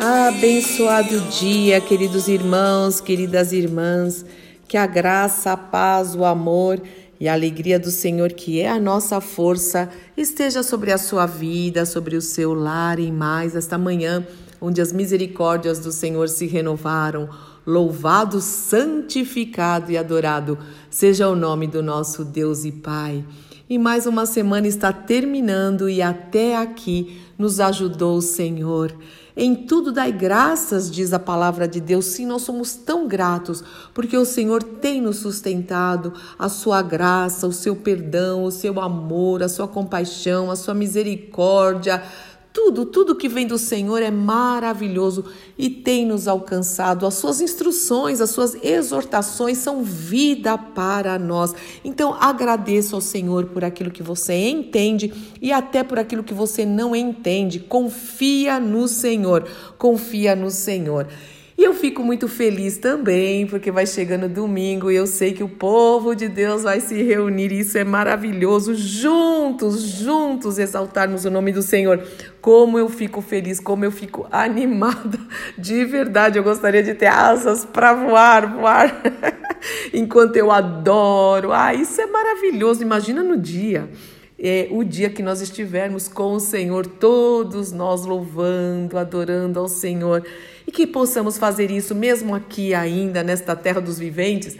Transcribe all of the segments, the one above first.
Abençoado dia, queridos irmãos, queridas irmãs. Que a graça, a paz, o amor e a alegria do Senhor, que é a nossa força, esteja sobre a sua vida, sobre o seu lar e mais esta manhã, onde as misericórdias do Senhor se renovaram. Louvado, santificado e adorado seja o nome do nosso Deus e Pai. E mais uma semana está terminando e até aqui nos ajudou o Senhor. Em tudo dai graças, diz a palavra de Deus. Sim, nós somos tão gratos porque o Senhor tem nos sustentado, a sua graça, o seu perdão, o seu amor, a sua compaixão, a sua misericórdia tudo, tudo que vem do Senhor é maravilhoso e tem nos alcançado. As suas instruções, as suas exortações são vida para nós. Então, agradeço ao Senhor por aquilo que você entende e até por aquilo que você não entende. Confia no Senhor. Confia no Senhor. E eu fico muito feliz também, porque vai chegando domingo e eu sei que o povo de Deus vai se reunir. E isso é maravilhoso. Juntos, juntos exaltarmos o nome do Senhor. Como eu fico feliz, como eu fico animada. De verdade, eu gostaria de ter asas para voar, voar. Enquanto eu adoro. Ah, isso é maravilhoso. Imagina no dia é, o dia que nós estivermos com o Senhor, todos nós louvando, adorando ao Senhor, e que possamos fazer isso mesmo aqui ainda, nesta terra dos viventes,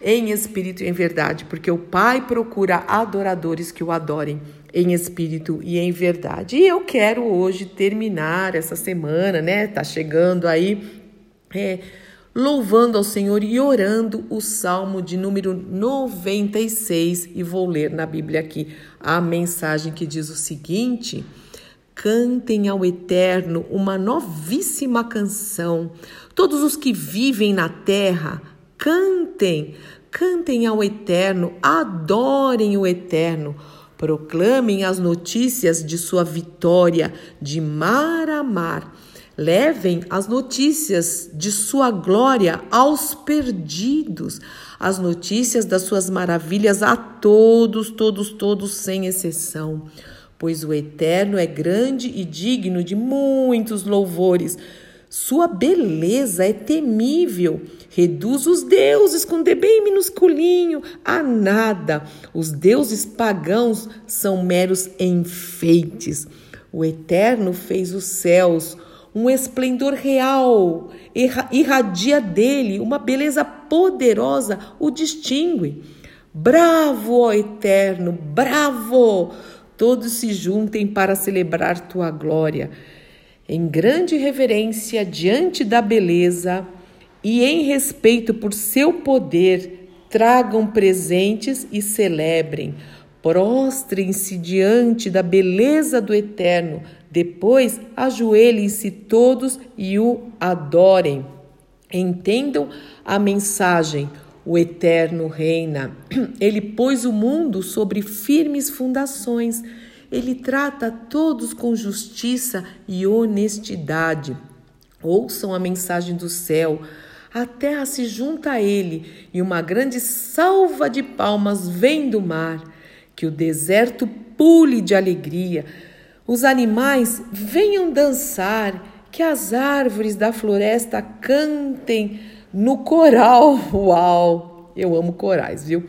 em espírito e em verdade, porque o Pai procura adoradores que o adorem em espírito e em verdade. E eu quero hoje terminar essa semana, né? Tá chegando aí. É, louvando ao Senhor e orando o salmo de número 96. E vou ler na Bíblia aqui a mensagem que diz o seguinte: Cantem ao Eterno uma novíssima canção. Todos os que vivem na terra, cantem, cantem ao Eterno, adorem o Eterno. Proclamem as notícias de sua vitória de mar a mar Levem as notícias de sua glória aos perdidos, as notícias das suas maravilhas a todos, todos, todos, sem exceção. Pois o Eterno é grande e digno de muitos louvores. Sua beleza é temível, reduz os deuses com D bem minusculinho a nada. Os deuses pagãos são meros enfeites. O Eterno fez os céus, um esplendor real irradia dele, uma beleza poderosa o distingue. Bravo, ó Eterno, bravo! Todos se juntem para celebrar tua glória. Em grande reverência diante da beleza e em respeito por seu poder, tragam presentes e celebrem. Prostrem-se diante da beleza do Eterno, depois, ajoelhem-se todos e o adorem. Entendam a mensagem. O Eterno reina. Ele pôs o mundo sobre firmes fundações. Ele trata todos com justiça e honestidade. Ouçam a mensagem do céu. A terra se junta a ele e uma grande salva de palmas vem do mar. Que o deserto pule de alegria os animais venham dançar, que as árvores da floresta cantem no coral. Uau! Eu amo corais, viu?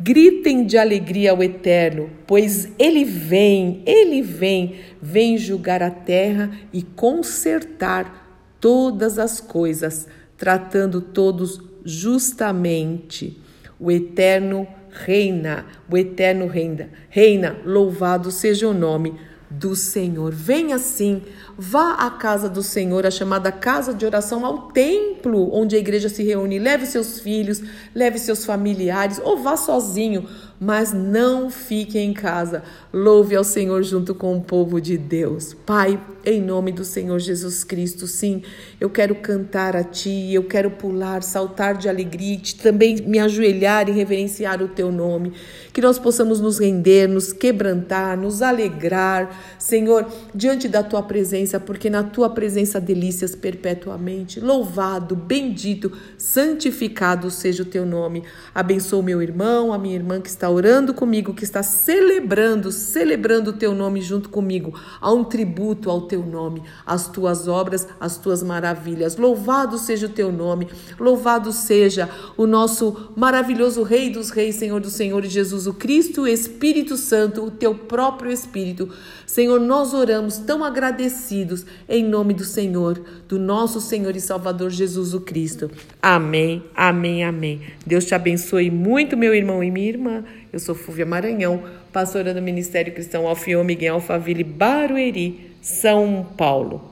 Gritem de alegria ao Eterno, pois ele vem, ele vem, vem julgar a terra e consertar todas as coisas, tratando todos justamente. O Eterno reina, o Eterno reina, reina, louvado seja o nome do Senhor. Venha sim, vá à casa do Senhor, a chamada casa de oração, ao templo onde a igreja se reúne. Leve seus filhos, leve seus familiares ou vá sozinho mas não fique em casa. Louve ao Senhor junto com o povo de Deus. Pai, em nome do Senhor Jesus Cristo, sim, eu quero cantar a Ti, eu quero pular, saltar de alegria, também me ajoelhar e reverenciar o Teu nome. Que nós possamos nos render, nos quebrantar, nos alegrar, Senhor, diante da Tua presença, porque na Tua presença delícias perpetuamente. Louvado, bendito, santificado seja o Teu nome. Abençoa o meu irmão, a minha irmã que está orando comigo, que está celebrando, celebrando o teu nome junto comigo. Há um tributo ao teu nome, às tuas obras, às tuas maravilhas. Louvado seja o teu nome, louvado seja o nosso maravilhoso Rei dos Reis, Senhor dos Senhores, Jesus o Cristo, Espírito Santo, o teu próprio Espírito. Senhor, nós oramos tão agradecidos em nome do Senhor, do nosso Senhor e Salvador Jesus o Cristo. Amém, amém, amém. Deus te abençoe muito, meu irmão e minha irmã. Eu sou Fúvia Maranhão, pastora do Ministério Cristão Alfiô Miguel Alfaville Barueri, São Paulo.